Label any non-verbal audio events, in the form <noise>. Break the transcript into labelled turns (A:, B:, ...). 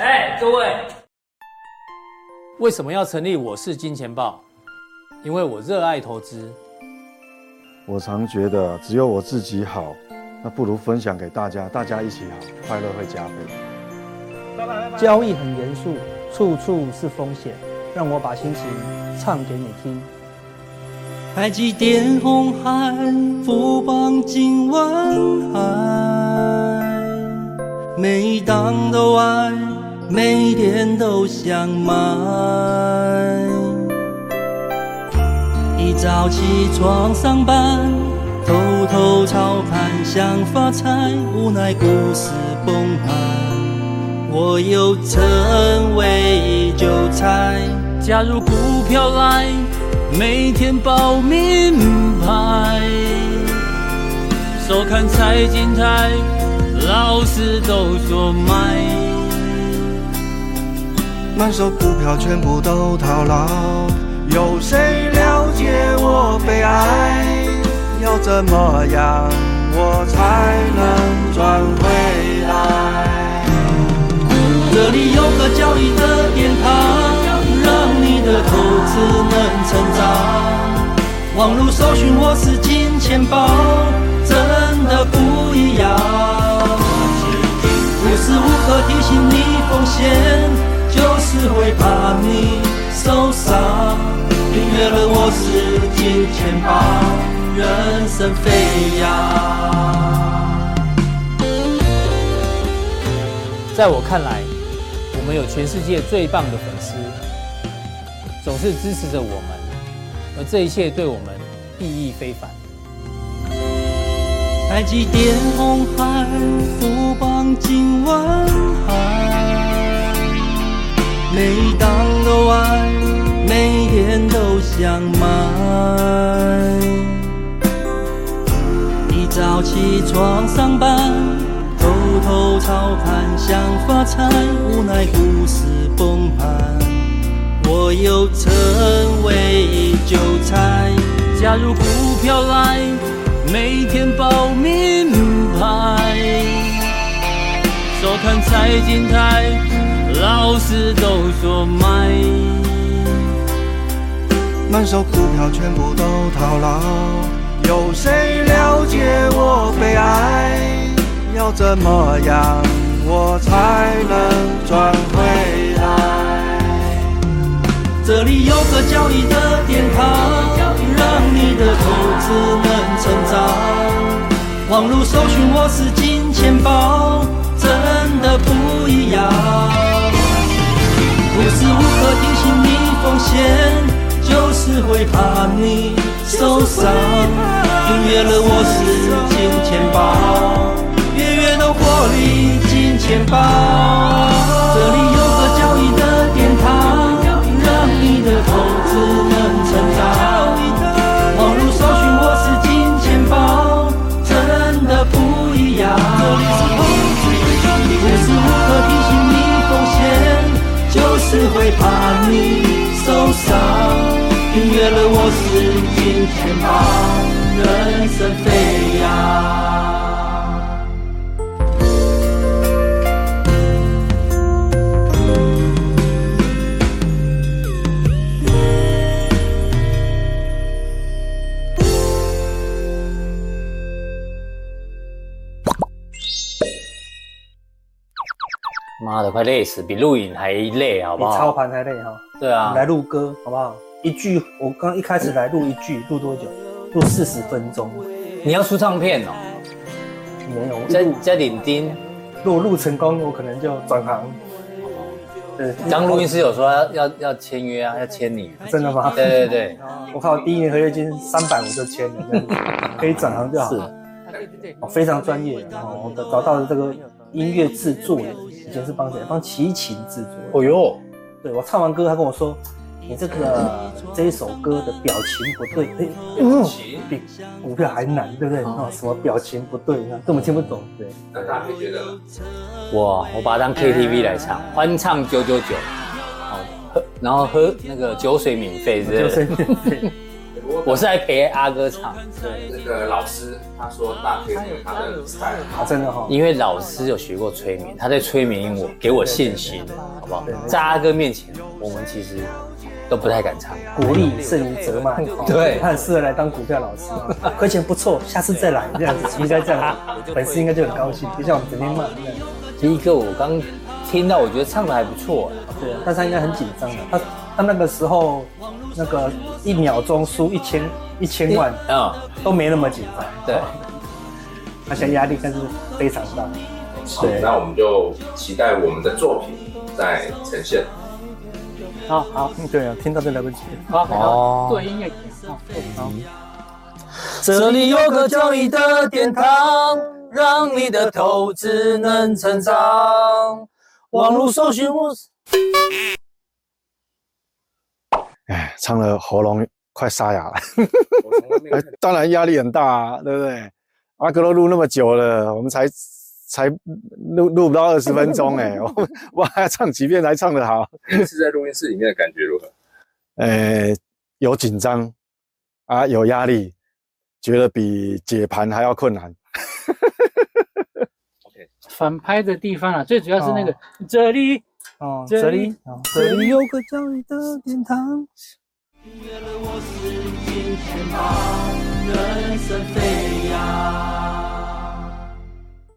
A: 哎，各位，
B: 为什么要成立我是金钱豹？因为我热爱投资。
C: 我常觉得只有我自己好，那不如分享给大家，大家一起好，快乐会加倍。
D: 交易很严肃，处处是风险，让我把心情唱给你听。
E: 台积电、红海、富邦、金万海，每一档都爱，每天都想买。一早起床上班，偷偷操盘想发财，无奈股市崩盘，我又成为韭菜。加入股票来，每天报名牌，收看财经台，老师都说买，
F: 满手股票全部都套牢。有谁了解我悲哀？要怎么样我才能赚回来？
E: 这里有个交易的殿堂，让你的投资能成长。网络搜寻我是金钱豹，真的不一样。无时无刻提醒你风险，是会怕你受伤。订阅了我是金钱豹，人生飞扬。
B: 在我看来，我们有全世界最棒的粉丝，总是支持着我们，而这一切对我们意义非凡。
E: 台积电、鸿海、富邦、金万海，每当都爱。每天都想买，一早起床上班，偷偷操盘想发财，无奈股市崩盘，我又成为韭菜。加入股票来，每天报名牌，收看财经台，老师都说买。
F: 满手股票全部都套牢，有谁了解我悲哀？要怎么样我才能赚回来？
E: 这里有个交易的殿堂，让你的投资能成长。网路搜寻我是金钱豹，真的不一样。钱。就是会怕你受伤，订阅了我是金钱豹，月月都活力金钱豹。是金钱豹，人生飞扬。
B: 妈的，快累死，比录影还累，好不好？
D: 比操盘还累哈。
B: 对啊，
D: 来录歌，好不好？一句，我刚一开始来录一句，录多久？录四十分钟。
B: 你要出唱片哦？
D: 没有，
B: 在在领丁。
D: 如果录成功，我可能就转行。对，
B: 张录音师有说要要要签约啊，要签你。
D: 真的吗？
B: 对对对，<laughs>
D: 我靠，第一年合约金三百五就签了，这样子可以转行就好。是，哦，非常专业哦，我找到了这个音乐制作人，以前是帮谁？帮齐秦制作。
B: 哦哟，
D: 对我唱完歌，他跟我说。你这个这一首歌的表情不对，哎，嗯，比股票还难，对不对？啊，什么表情不对，根本听不懂，对。
A: 那大家可以觉得，
B: 我我把它当 KTV 来唱，欢唱九九九，好喝，然后喝那个酒水免费，是不是？
A: 不过 <laughs>
B: 我是来陪阿哥唱。
A: 那个老师他说大可以听他的 style，
D: 啊，真的哈，
B: 因为老师有学过催眠，他在催眠我，给我信心，好不好？在阿哥面前，我们其实都不太敢唱。
D: 鼓励胜于责骂，
B: 对，
D: 他很适合来当股票老师，亏钱不错，下次再来 <laughs> 这样子，应该这样，粉丝应该就很高兴，就像我们整天骂一样。
B: 第一个我刚听到，我觉得唱的还不错，
D: 对，但是他应该很紧张的，他他那个时候那个一秒钟输一千一千万，啊，都没那么紧张，
B: 对，
D: 他现在压力但是非常大。
A: 好，那我们就期待我们的作品在呈现。
D: 好好，对啊，听到就来不及。
B: 好，好，
G: 做音乐。
B: 好，这里有个交易的殿堂，让你的投资能成长。网络搜寻我。
C: 哎，唱了喉咙快沙哑了。<laughs> 当然压力很大啊，对不对？阿哥都录那么久了，我们才。才录录不到二十分钟哎，我还要唱几遍才唱得好。
A: 这次在录音室里面的感觉如何？
C: 呃，有紧张啊，有压力，觉得比解盘还要困难。
G: OK，反拍的地方啊，最主要是那个、哦、这里
D: 哦，这里，这里，有个教育的殿堂。
E: 音乐了我是金钱豹，人生飞扬。